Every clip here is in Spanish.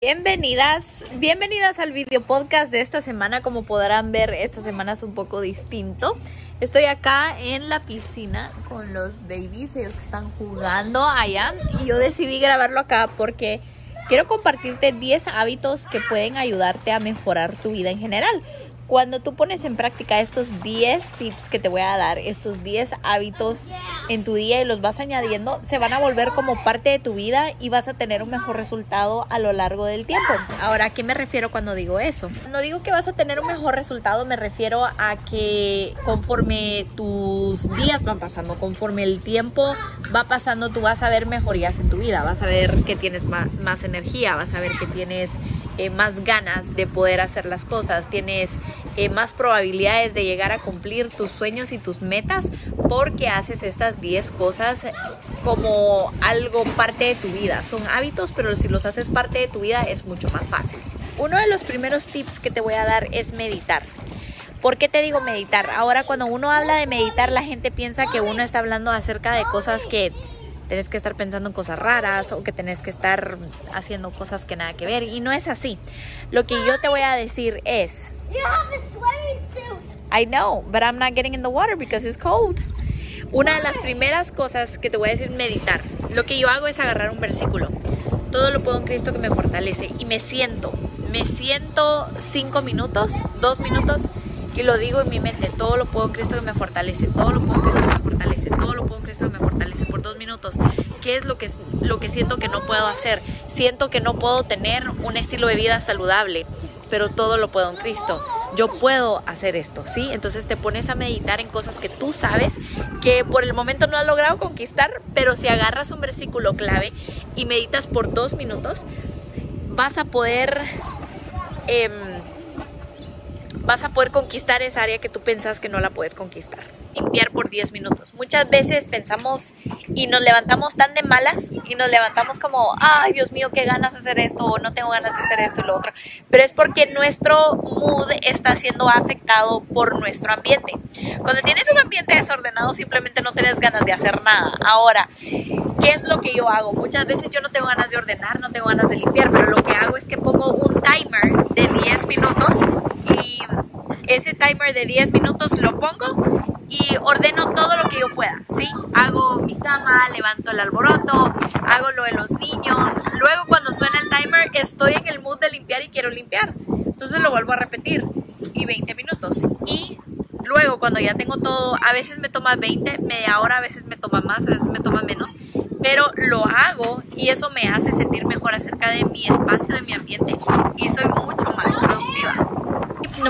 Bienvenidas, bienvenidas al video podcast de esta semana. Como podrán ver, esta semana es un poco distinto. Estoy acá en la piscina con los babies, ellos están jugando allá y yo decidí grabarlo acá porque quiero compartirte 10 hábitos que pueden ayudarte a mejorar tu vida en general. Cuando tú pones en práctica estos 10 tips que te voy a dar, estos 10 hábitos en tu día y los vas añadiendo, se van a volver como parte de tu vida y vas a tener un mejor resultado a lo largo del tiempo. Ahora, ¿a qué me refiero cuando digo eso? Cuando digo que vas a tener un mejor resultado, me refiero a que conforme tus días van pasando, conforme el tiempo va pasando, tú vas a ver mejorías en tu vida, vas a ver que tienes más, más energía, vas a ver que tienes eh, más ganas de poder hacer las cosas, tienes eh, más probabilidades de llegar a cumplir tus sueños y tus metas porque haces estas 10 cosas como algo parte de tu vida. Son hábitos, pero si los haces parte de tu vida es mucho más fácil. Uno de los primeros tips que te voy a dar es meditar. ¿Por qué te digo meditar? Ahora cuando uno habla de meditar, la gente piensa que uno está hablando acerca de cosas que tenés que estar pensando en cosas raras o que tenés que estar haciendo cosas que nada que ver. Y no es así. Lo que yo te voy a decir es... I know, but I'm not getting in the water because it's cold. Una de las primeras cosas que te voy a decir meditar. Lo que yo hago es agarrar un versículo. Todo lo puedo en Cristo que me fortalece. Y me siento. Me siento cinco minutos, dos minutos y lo digo en mi mente, todo lo puedo en Cristo que me fortalece, todo lo puedo en Cristo que me fortalece, todo lo puedo en Cristo que me fortalece por dos minutos. ¿Qué es lo que, lo que siento que no puedo hacer? Siento que no puedo tener un estilo de vida saludable, pero todo lo puedo en Cristo. Yo puedo hacer esto, ¿sí? Entonces te pones a meditar en cosas que tú sabes que por el momento no has logrado conquistar, pero si agarras un versículo clave y meditas por dos minutos, vas a poder... Eh, vas a poder conquistar esa área que tú pensas que no la puedes conquistar. Limpiar por 10 minutos. Muchas veces pensamos y nos levantamos tan de malas y nos levantamos como, ay Dios mío, qué ganas de hacer esto o no tengo ganas de hacer esto y lo otro. Pero es porque nuestro mood está siendo afectado por nuestro ambiente. Cuando tienes un ambiente desordenado simplemente no tienes ganas de hacer nada. Ahora, ¿qué es lo que yo hago? Muchas veces yo no tengo ganas de ordenar, no tengo ganas de limpiar, pero lo que hago es que pongo un timer de 10 minutos y ese timer de 10 minutos lo pongo y ordeno todo lo que yo pueda, ¿sí? Hago mi cama, levanto el alboroto, hago lo de los niños. Luego cuando suena el timer estoy en el mood de limpiar y quiero limpiar. Entonces lo vuelvo a repetir y 20 minutos. Y luego cuando ya tengo todo, a veces me toma 20, media hora, a veces me toma más, a veces me toma menos, pero lo hago y eso me hace sentir mejor acerca de mi espacio, de mi ambiente y soy mucho más productiva.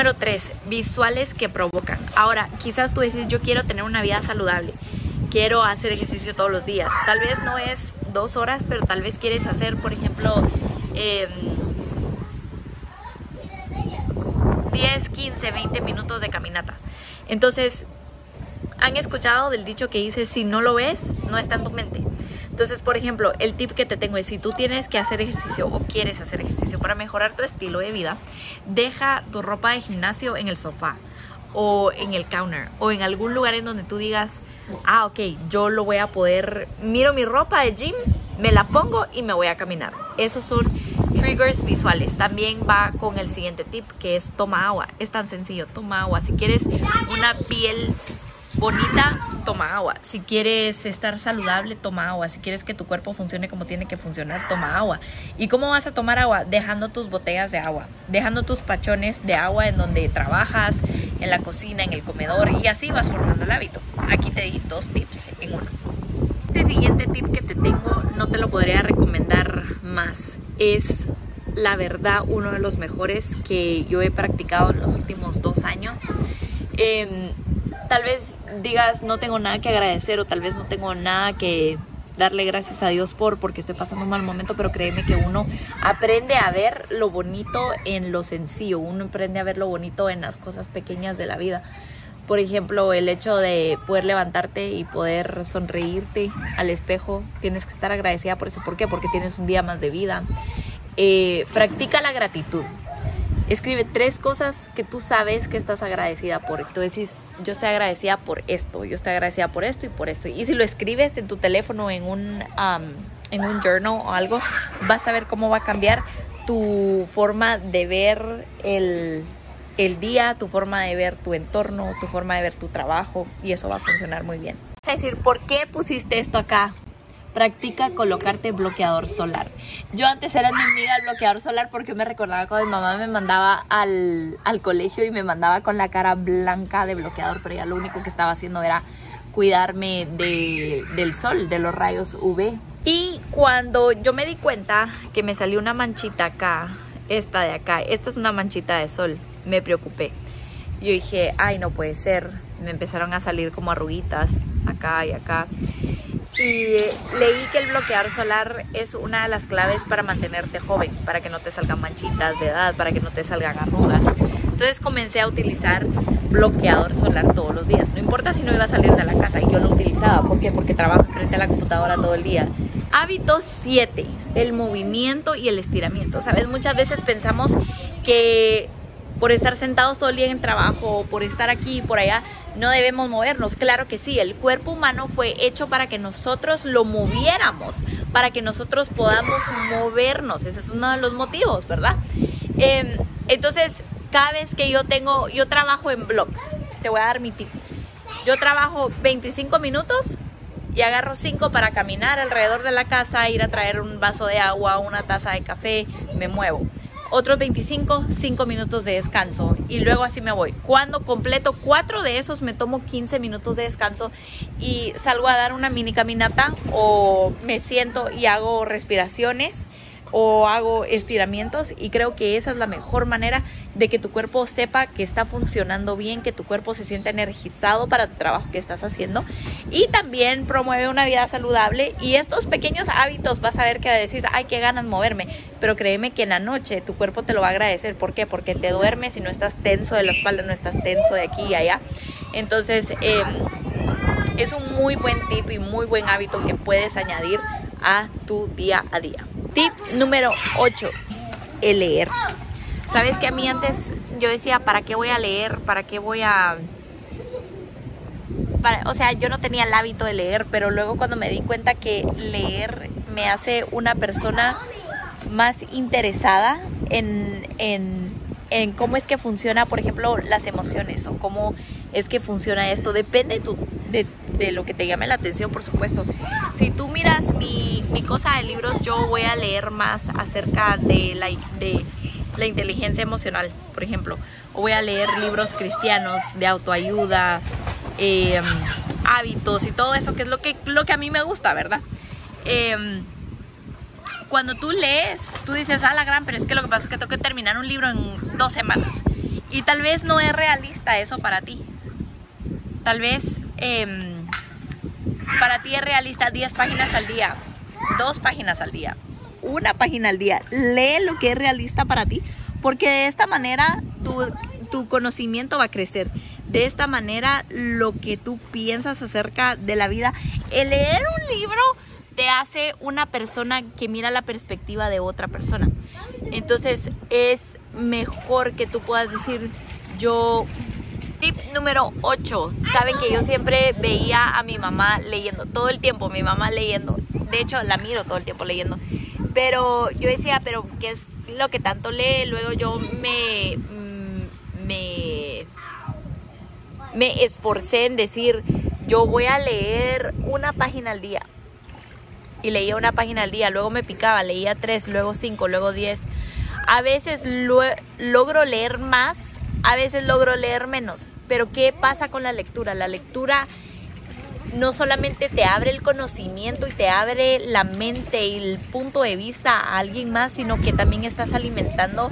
Número 3, visuales que provocan. Ahora, quizás tú dices, yo quiero tener una vida saludable, quiero hacer ejercicio todos los días. Tal vez no es dos horas, pero tal vez quieres hacer, por ejemplo, 10, 15, 20 minutos de caminata. Entonces, han escuchado del dicho que dice, si no lo ves, no está en tu mente. Entonces, por ejemplo, el tip que te tengo es si tú tienes que hacer ejercicio o quieres hacer ejercicio para mejorar tu estilo de vida, deja tu ropa de gimnasio en el sofá o en el counter o en algún lugar en donde tú digas, ah, ok, yo lo voy a poder, miro mi ropa de gym, me la pongo y me voy a caminar. Esos son triggers visuales. También va con el siguiente tip que es toma agua. Es tan sencillo, toma agua. Si quieres una piel bonita, toma agua. Si quieres estar saludable, toma agua. Si quieres que tu cuerpo funcione como tiene que funcionar, toma agua. ¿Y cómo vas a tomar agua? Dejando tus botellas de agua, dejando tus pachones de agua en donde trabajas, en la cocina, en el comedor y así vas formando el hábito. Aquí te di dos tips en uno. Este siguiente tip que te tengo no te lo podría recomendar más. Es la verdad uno de los mejores que yo he practicado en los últimos dos años. Eh, tal vez digas no tengo nada que agradecer o tal vez no tengo nada que darle gracias a Dios por porque estoy pasando un mal momento, pero créeme que uno aprende a ver lo bonito en lo sencillo, uno aprende a ver lo bonito en las cosas pequeñas de la vida. Por ejemplo, el hecho de poder levantarte y poder sonreírte al espejo, tienes que estar agradecida por eso. ¿Por qué? Porque tienes un día más de vida. Eh, practica la gratitud. Escribe tres cosas que tú sabes que estás agradecida por. Entonces, yo estoy agradecida por esto, yo estoy agradecida por esto y por esto. Y si lo escribes en tu teléfono, en un, en un journal o algo, vas a ver cómo va a cambiar tu forma de ver el, el día, tu forma de ver tu entorno, tu forma de ver tu trabajo y eso va a funcionar muy bien. Vas a decir, ¿por qué pusiste esto acá? Practica colocarte bloqueador solar. Yo antes era enemiga del bloqueador solar porque me recordaba cuando mi mamá me mandaba al, al, colegio y me mandaba con la cara blanca de bloqueador, pero ya lo único que estaba haciendo era cuidarme de, del sol, de los rayos UV. Y cuando yo me di cuenta que me salió una manchita acá, esta de acá, esta es una manchita de sol, me preocupé. Yo dije, ay, no puede ser. Me empezaron a salir como arruguitas acá y acá. Y leí que el bloqueador solar es una de las claves para mantenerte joven, para que no te salgan manchitas de edad, para que no te salgan arrugas. Entonces comencé a utilizar bloqueador solar todos los días. No importa si no iba a salir de la casa y yo lo utilizaba. ¿Por qué? Porque trabajo frente a la computadora todo el día. Hábito 7, el movimiento y el estiramiento. Sabes, muchas veces pensamos que por estar sentados todo el día en el trabajo, por estar aquí y por allá, no debemos movernos. Claro que sí, el cuerpo humano fue hecho para que nosotros lo moviéramos, para que nosotros podamos movernos. Ese es uno de los motivos, ¿verdad? Em, entonces, cada vez que yo tengo, yo trabajo en blogs, te voy a dar mi tip. Yo trabajo 25 minutos y agarro 5 para caminar alrededor de la casa, ir a traer un vaso de agua, una taza de café, me muevo. Otros 25, 5 minutos de descanso y luego así me voy. Cuando completo 4 de esos me tomo 15 minutos de descanso y salgo a dar una mini caminata o me siento y hago respiraciones o hago estiramientos y creo que esa es la mejor manera de que tu cuerpo sepa que está funcionando bien, que tu cuerpo se sienta energizado para el trabajo que estás haciendo y también promueve una vida saludable y estos pequeños hábitos vas a ver que decís, ay, qué ganas moverme, pero créeme que en la noche tu cuerpo te lo va a agradecer, ¿por qué? Porque te duermes y no estás tenso de la espalda, no estás tenso de aquí y allá, entonces em, es un muy buen tip y muy buen hábito que puedes añadir a tu día a día. Tip número 8, el leer. Sabes que a mí antes yo decía, ¿para qué voy a leer? ¿Para qué voy a... o sea, yo no tenía el hábito de leer, pero luego cuando me di cuenta que leer me hace una persona más interesada en, en, en cómo es que funciona, por ejemplo, las emociones o cómo es que funciona esto. Depende de, tu, de, de lo que te llame la atención, por supuesto. Si tú miras mi, mi, cosa de libros, yo voy a leer más acerca de la, de la inteligencia emocional, por ejemplo. O voy a leer libros cristianos de autoayuda, eh, hábitos y todo eso, que es lo que, lo que a mí me gusta, ¿verdad? Eh, cuando tú lees, tú dices, ah, la gran, pero es que lo que pasa es que tengo que terminar un libro en dos semanas. Y tal vez no es realista eso para ti. Tal vez eh, para ti es realista 10 páginas al día, dos páginas al día, una página al día. Lee lo que es realista para ti, porque de esta manera tu, tu conocimiento va a crecer. De esta manera lo que tú piensas acerca de la vida. El leer un libro te hace una persona que mira la perspectiva de otra persona. Entonces es mejor que tú puedas decir, yo Tip número 8. Saben que yo siempre veía a mi mamá leyendo, todo el tiempo, mi mamá leyendo. De hecho, la miro todo el tiempo leyendo. Pero yo decía, pero ¿qué es lo que tanto lee? Luego yo me, mm, me, me esforcé en decir, yo voy a leer una página al día. Y leía una página al día, luego me picaba, leía tres, luego cinco, luego diez. A veces logro leer más a veces logro leer menos, pero ¿qué pasa con la lectura? La lectura no solamente te abre el conocimiento y te abre la mente y el punto de vista a alguien más, sino que también estás alimentando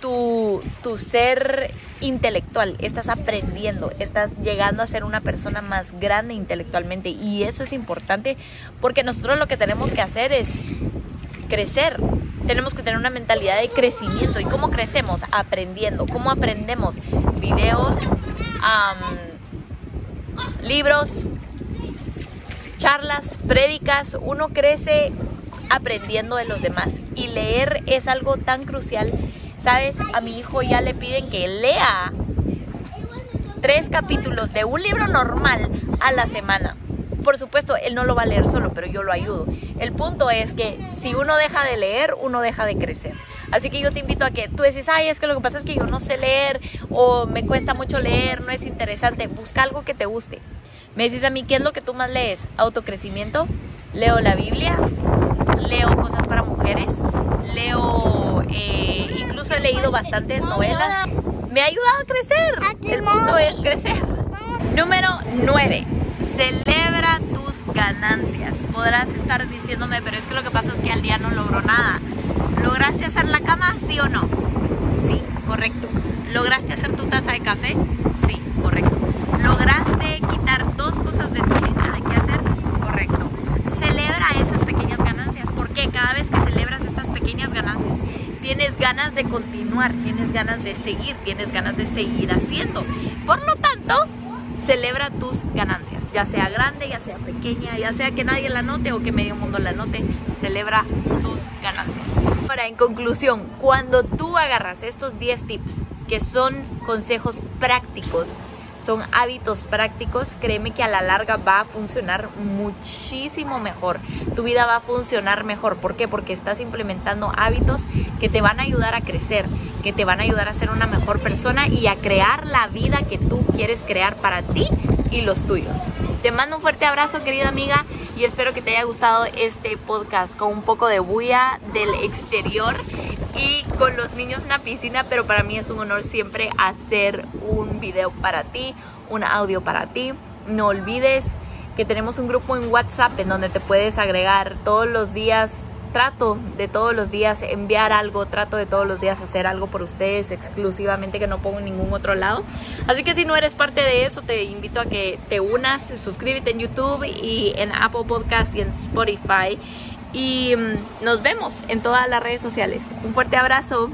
tu, tu, ser intelectual, estás aprendiendo, estás llegando a ser una persona más grande intelectualmente. Y eso es importante porque nosotros lo que tenemos que hacer es crecer, tenemos que tener una mentalidad de crecimiento. ¿Y cómo crecemos? Aprendiendo. ¿Cómo aprendemos? Videos, libros, charlas, prédicas. Uno crece aprendiendo de los demás. Y leer es algo tan crucial. ¿Sabes? A mi hijo ya le piden que lea tres capítulos de un libro normal a la semana por supuesto, él no lo va a leer solo, pero yo lo ayudo. El punto es que si uno deja de leer, uno deja de crecer. Así que yo te invito a que tú decís, ay, es que lo que pasa es que yo no sé leer o me cuesta mucho leer, no es interesante. Busca algo que te guste. Me dices a mí, ¿qué es lo que tú más lees? Autocrecimiento, leo la Biblia, leo cosas para mujeres, leo, eh, incluso he leído bastantes novelas. Me ha ayudado a crecer. El punto es crecer. Número 9. Celebra tus ganancias. Podrás estar diciéndome, pero es que lo que pasa es que al día no logró nada. ¿Lograste hacer la cama? ¿Sí o no? Sí, correcto. ¿Lograste hacer tu taza de café? Sí, correcto. ¿Lograste quitar dos cosas de tu lista de qué hacer? Correcto. Celebra esas pequeñas ganancias, porque cada vez que celebras estas pequeñas ganancias, tienes ganas de continuar, tienes ganas de seguir, tienes ganas de seguir haciendo. Por lo tanto, celebra tus ganancias, ya sea grande, ya sea pequeña, ya sea que nadie la note o que medio mundo la note, celebra tus ganancias. Ahora, en conclusión, cuando tú agarras estos 10 tips, que son consejos prácticos, son hábitos prácticos, créeme que a la larga va a funcionar muchísimo mejor. Tu vida va a funcionar mejor. ¿Por qué? Porque estás implementando hábitos que te van a ayudar a crecer, que te van a ayudar a ser una mejor persona y a crear la vida que tú quieres crear para ti y los tuyos. Te mando un fuerte abrazo, querida amiga, y espero que te haya gustado este podcast con un poco de bulla del exterior y con los niños en la piscina, pero para mí es un honor siempre hacer un video para ti, un audio para ti. No olvides que tenemos un grupo en WhatsApp en donde te puedes agregar todos los días. Trato de todos los días enviar algo, trato de todos los días hacer algo por ustedes exclusivamente que no pongo en ningún otro lado. Así que si no eres parte de eso, te invito a que te unas, suscríbete en YouTube y en Apple Podcast y en Spotify y mm, nos vemos en todas las redes sociales. Un fuerte abrazo.